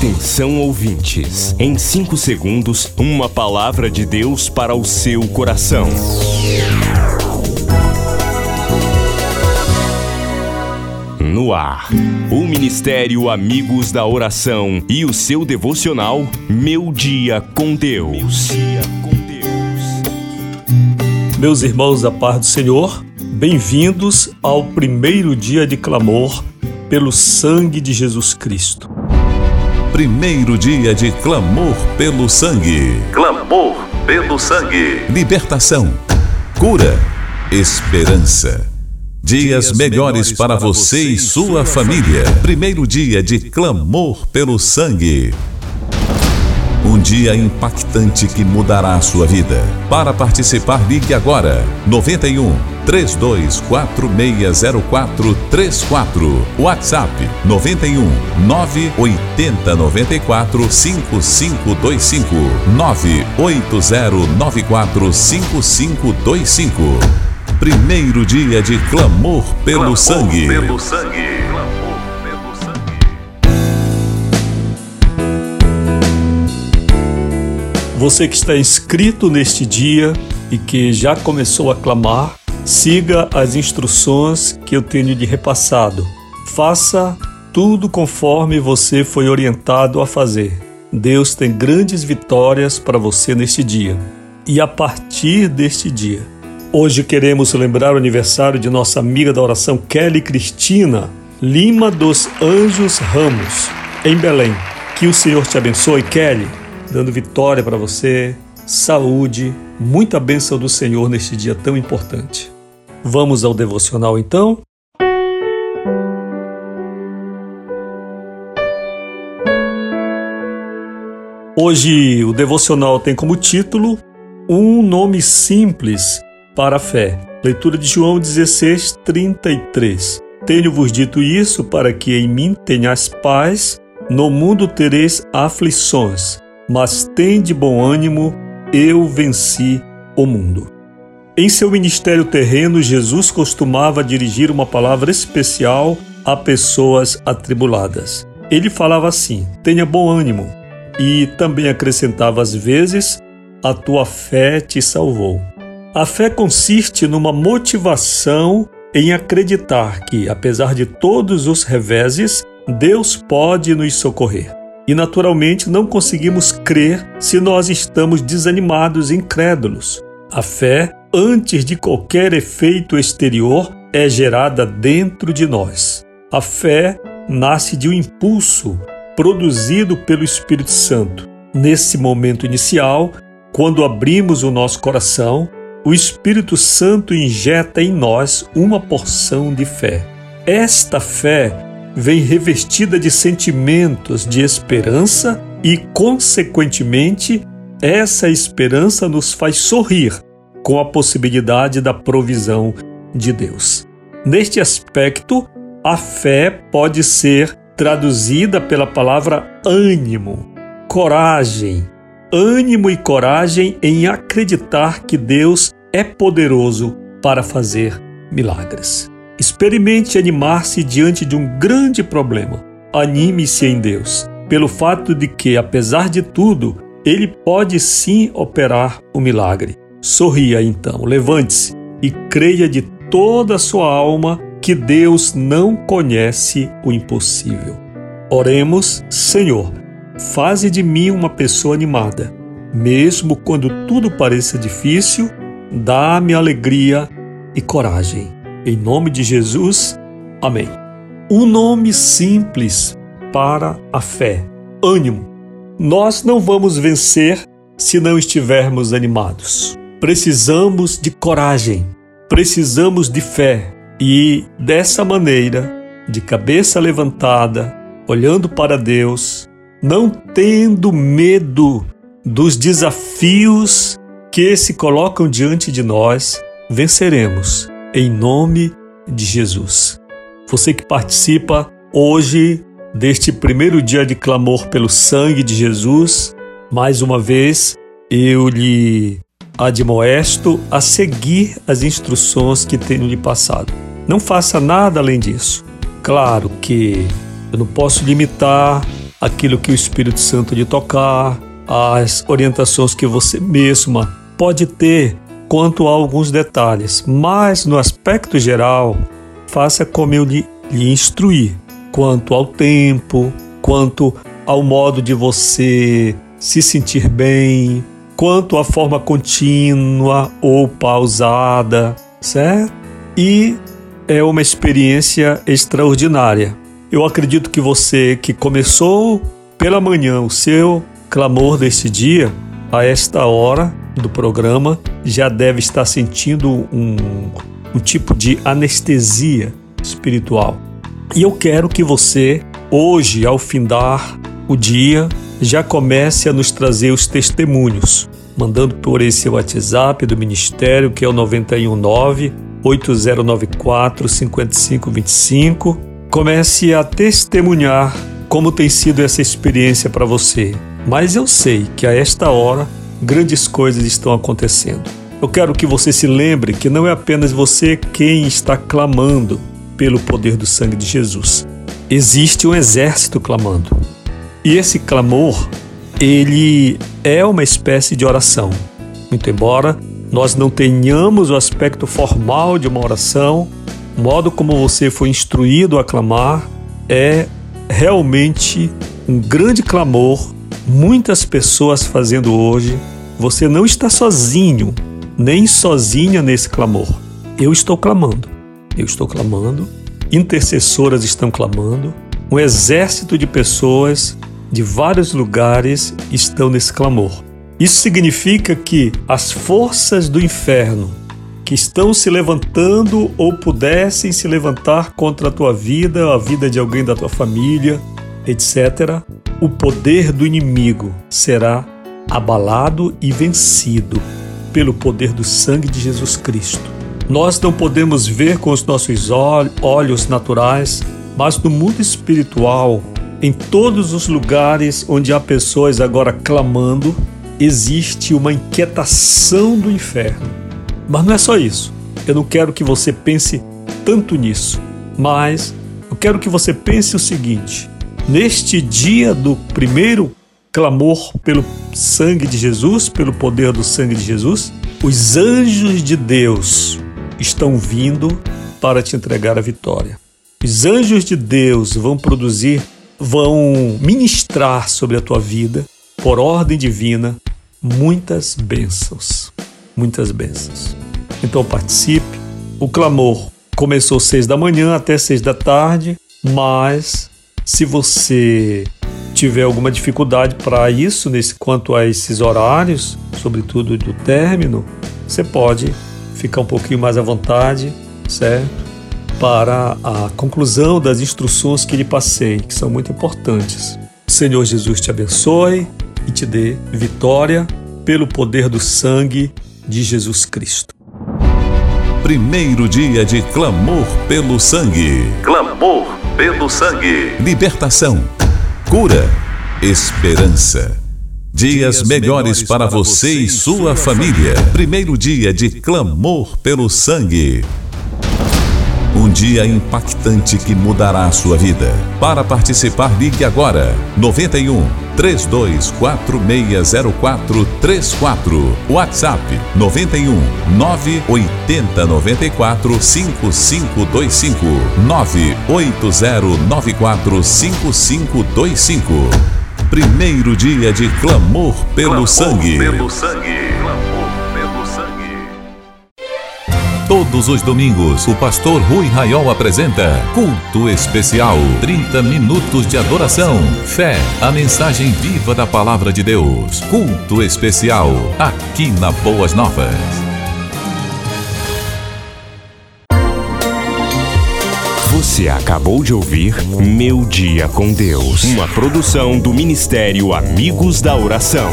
Atenção ouvintes, em 5 segundos, uma palavra de Deus para o seu coração. No ar, o Ministério Amigos da Oração e o seu devocional Meu Dia com Deus. Meus irmãos da paz do Senhor, bem-vindos ao primeiro dia de clamor pelo sangue de Jesus Cristo. Primeiro dia de clamor pelo sangue. Clamor pelo sangue. Libertação, cura, esperança. Dias melhores para você e sua família. Primeiro dia de clamor pelo sangue. Um dia impactante que mudará a sua vida. Para participar, ligue agora 91 32460434. WhatsApp 91 980 94 5525 98094 5525. Primeiro dia de clamor pelo Clamor sangue. Pelo sangue. Você que está inscrito neste dia e que já começou a clamar, siga as instruções que eu tenho lhe repassado. Faça tudo conforme você foi orientado a fazer. Deus tem grandes vitórias para você neste dia. E a partir deste dia, hoje queremos lembrar o aniversário de nossa amiga da oração Kelly Cristina Lima dos Anjos Ramos, em Belém. Que o Senhor te abençoe, Kelly, dando vitória para você, saúde, muita bênção do Senhor neste dia tão importante. Vamos ao devocional então? Hoje o devocional tem como título Um nome simples para a fé. Leitura de João 16, 33. Tenho-vos dito isso para que em mim tenhais paz, no mundo tereis aflições, mas tende bom ânimo, eu venci o mundo. Em seu ministério terreno, Jesus costumava dirigir uma palavra especial a pessoas atribuladas. Ele falava assim: tenha bom ânimo, e também acrescentava às vezes: a tua fé te salvou. A fé consiste numa motivação em acreditar que, apesar de todos os reveses, Deus pode nos socorrer. E naturalmente não conseguimos crer se nós estamos desanimados e incrédulos. A fé, antes de qualquer efeito exterior, é gerada dentro de nós. A fé nasce de um impulso produzido pelo Espírito Santo. Nesse momento inicial, quando abrimos o nosso coração, o Espírito Santo injeta em nós uma porção de fé. Esta fé vem revestida de sentimentos de esperança e, consequentemente, essa esperança nos faz sorrir com a possibilidade da provisão de Deus. Neste aspecto, a fé pode ser traduzida pela palavra ânimo, coragem, ânimo e coragem em acreditar que Deus é poderoso para fazer milagres. Experimente animar-se diante de um grande problema. Anime-se em Deus, pelo fato de que, apesar de tudo, Ele pode sim operar o milagre. Sorria então, levante-se e creia de toda a sua alma que Deus não conhece o impossível. Oremos, Senhor, faze de mim uma pessoa animada. Mesmo quando tudo pareça difícil, dá-me alegria e coragem. Em nome de Jesus, amém. Um nome simples para a fé: ânimo. Nós não vamos vencer se não estivermos animados. Precisamos de coragem, precisamos de fé e dessa maneira, de cabeça levantada, olhando para Deus, não tendo medo dos desafios que se colocam diante de nós, venceremos em nome de Jesus. Você que participa hoje deste primeiro dia de clamor pelo sangue de Jesus, mais uma vez eu lhe admoesto a seguir as instruções que tenho lhe passado. Não faça nada além disso. Claro que eu não posso limitar aquilo que o Espírito Santo lhe tocar, as orientações que você mesma pode ter quanto a alguns detalhes, mas no aspecto geral, faça como eu lhe, lhe instruir, quanto ao tempo, quanto ao modo de você se sentir bem, quanto à forma contínua ou pausada, certo? E é uma experiência extraordinária. Eu acredito que você que começou pela manhã o seu clamor desse dia, a esta hora do programa, já deve estar sentindo um, um tipo de anestesia espiritual. E eu quero que você, hoje, ao findar o dia, já comece a nos trazer os testemunhos, mandando por esse WhatsApp do Ministério, que é o 919 8094 5525. Comece a testemunhar como tem sido essa experiência para você. Mas eu sei que a esta hora grandes coisas estão acontecendo. Eu quero que você se lembre que não é apenas você quem está clamando pelo poder do sangue de Jesus. Existe um exército clamando. E esse clamor, ele é uma espécie de oração. Muito embora nós não tenhamos o aspecto formal de uma oração, o modo como você foi instruído a clamar é realmente um grande clamor, muitas pessoas fazendo hoje. Você não está sozinho, nem sozinha nesse clamor. Eu estou clamando, eu estou clamando, intercessoras estão clamando, um exército de pessoas de vários lugares estão nesse clamor. Isso significa que as forças do inferno que estão se levantando ou pudessem se levantar contra a tua vida, a vida de alguém da tua família, etc., o poder do inimigo será abalado e vencido pelo poder do sangue de Jesus Cristo. Nós não podemos ver com os nossos olhos naturais, mas no mundo espiritual, em todos os lugares onde há pessoas agora clamando, existe uma inquietação do inferno mas não é só isso. Eu não quero que você pense tanto nisso, mas eu quero que você pense o seguinte: neste dia do primeiro clamor pelo sangue de Jesus, pelo poder do sangue de Jesus, os anjos de Deus estão vindo para te entregar a vitória. Os anjos de Deus vão produzir, vão ministrar sobre a tua vida, por ordem divina, muitas bênçãos. Muitas bênçãos. Então participe. O clamor começou seis da manhã até seis da tarde, mas se você tiver alguma dificuldade para isso, nesse quanto a esses horários, sobretudo do término, você pode ficar um pouquinho mais à vontade, certo? Para a conclusão das instruções que lhe passei, que são muito importantes. Senhor Jesus te abençoe e te dê vitória pelo poder do sangue de Jesus Cristo. Primeiro dia de clamor pelo sangue. Clamor pelo sangue. Libertação, cura, esperança. Dias melhores para você e sua família. Primeiro dia de clamor pelo sangue. Um dia impactante que mudará a sua vida. Para participar, ligue agora. 91 32460434. WhatsApp 91 980 94 5525. 98094 5525. Primeiro dia de clamor pelo Clamor sangue. Pelo sangue. Todos os domingos, o pastor Rui Raiol apresenta Culto Especial. 30 minutos de adoração, fé, a mensagem viva da palavra de Deus. Culto Especial, aqui na Boas Novas. Você acabou de ouvir Meu Dia com Deus, uma produção do Ministério Amigos da Oração.